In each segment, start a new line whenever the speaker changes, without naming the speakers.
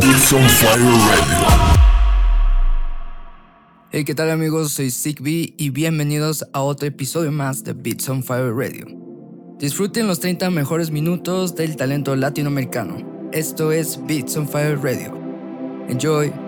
Beats on Fire Radio.
Hey, ¿qué tal amigos? Soy Sigby y bienvenidos a otro episodio más de Beats on Fire Radio. Disfruten los 30 mejores minutos del talento latinoamericano. Esto es Beats on Fire Radio. Enjoy.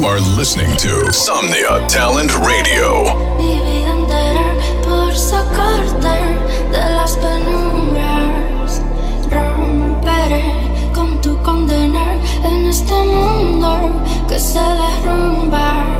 You are
listening to Somnia Talent Radio.
Con tu condena en este mundo que se derrumba.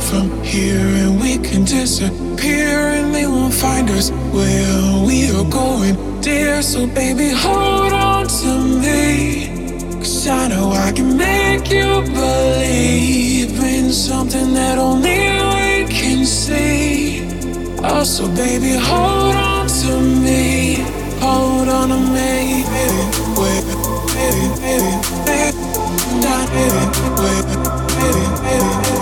from here and we can disappear and they won't find us where we are going, dear. So, baby, hold on to me. Cause I know I can make you believe in something that only we can see. Also, baby, hold on to me. Hold on to me. Baby, baby, baby, baby, baby, baby, baby, baby. baby.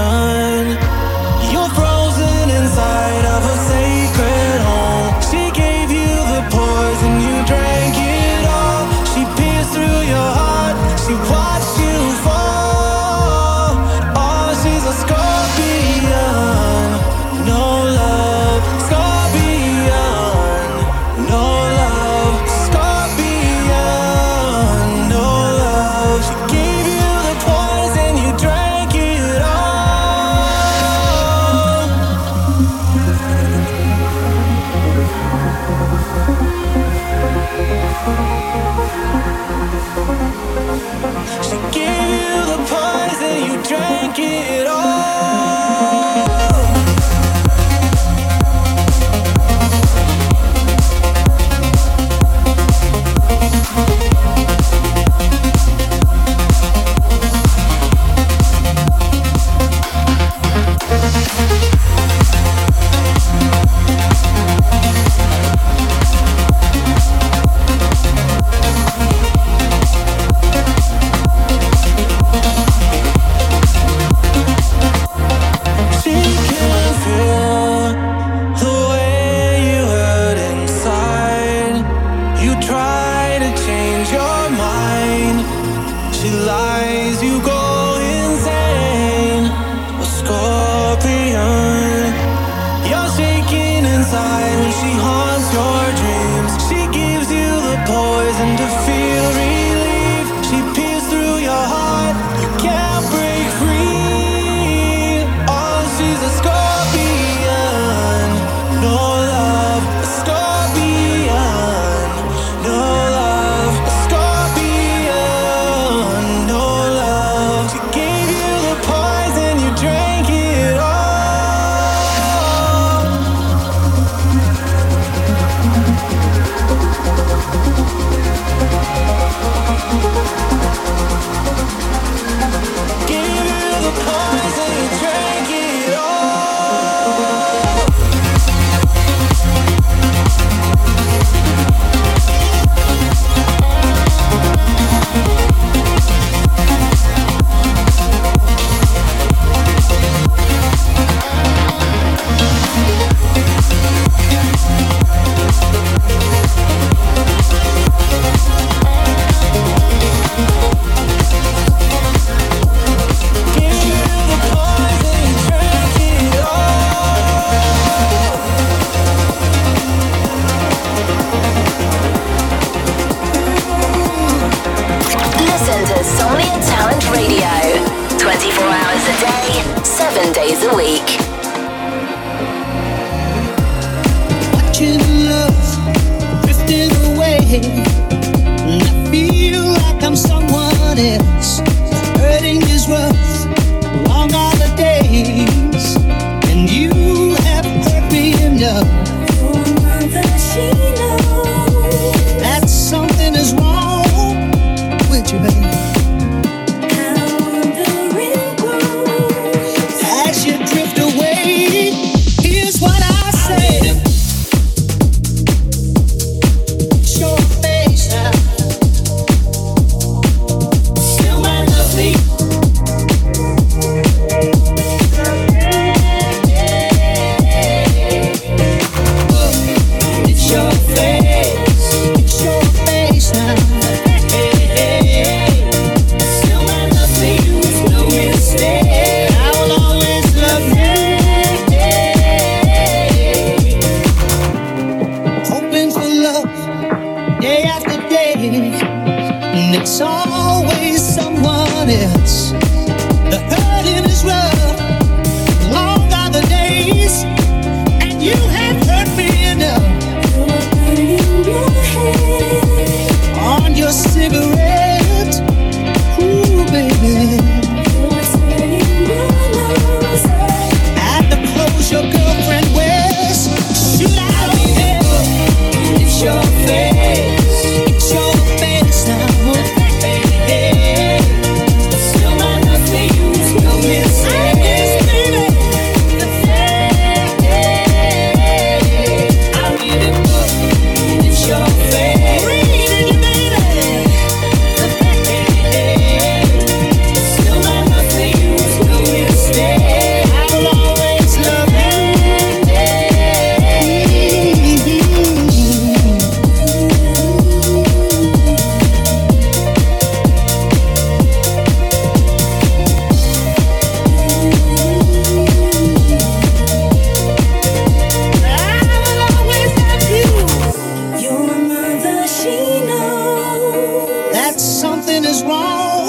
Scorpion.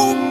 hope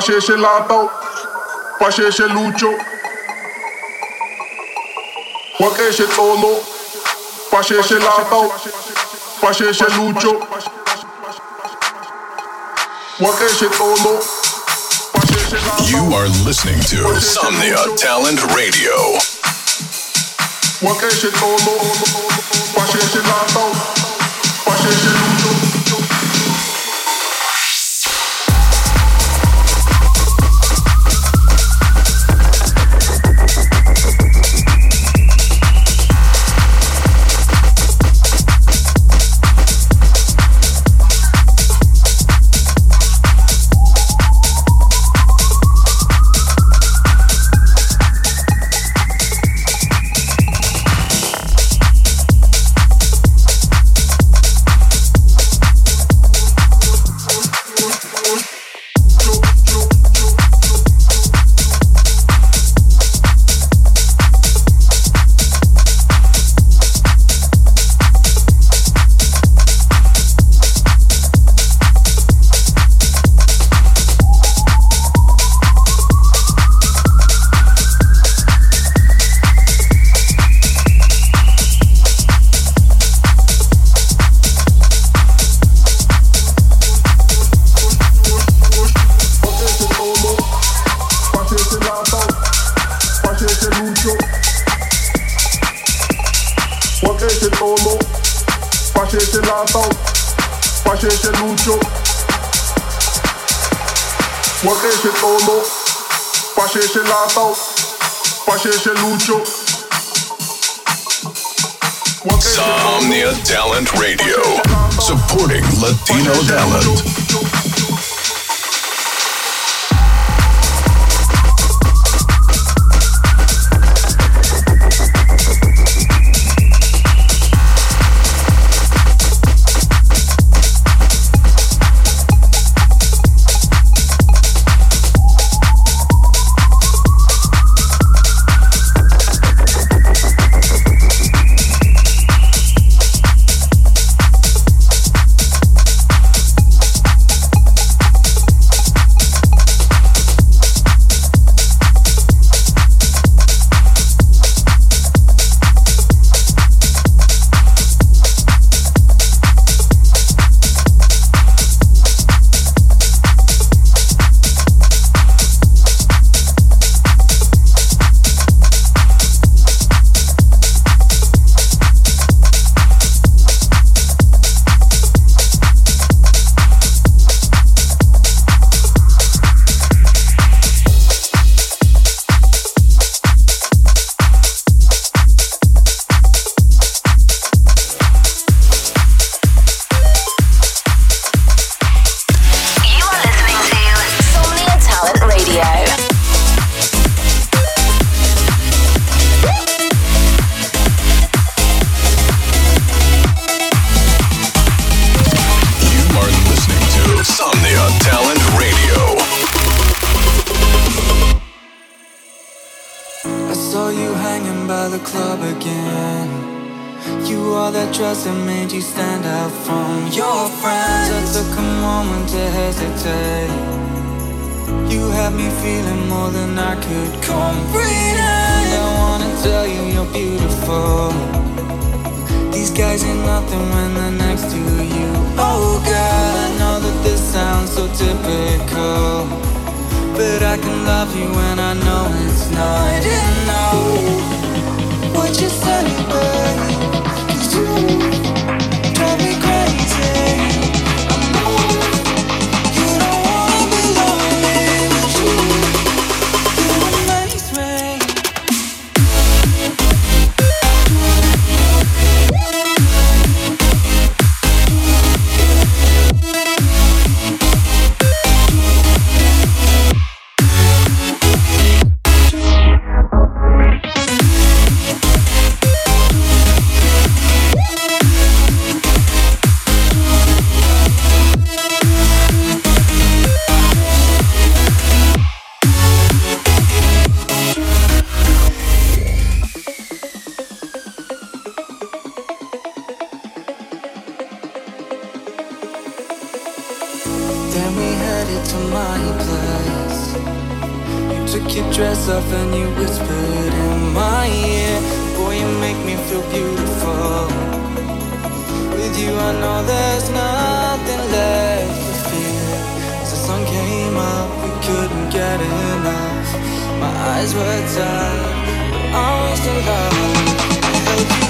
Pașește Latau, pașește Lucio Pașește Tono, pașește Latau, pașește Lucio Pașește Tono,
You are listening to Somnia Talent Radio.
Pașește Tono, pașește
lata Paciência lucho Somnia Talent Radio Supporting Latino talent. Can love you when I know it's not enough. What you baby? 'Cause you Then we headed to my place. You took your dress off and you whispered in my ear. Boy, you make me feel beautiful. With you, I know there's nothing left to fear. As the sun came up, we couldn't get enough. My eyes were tired, but I was in love.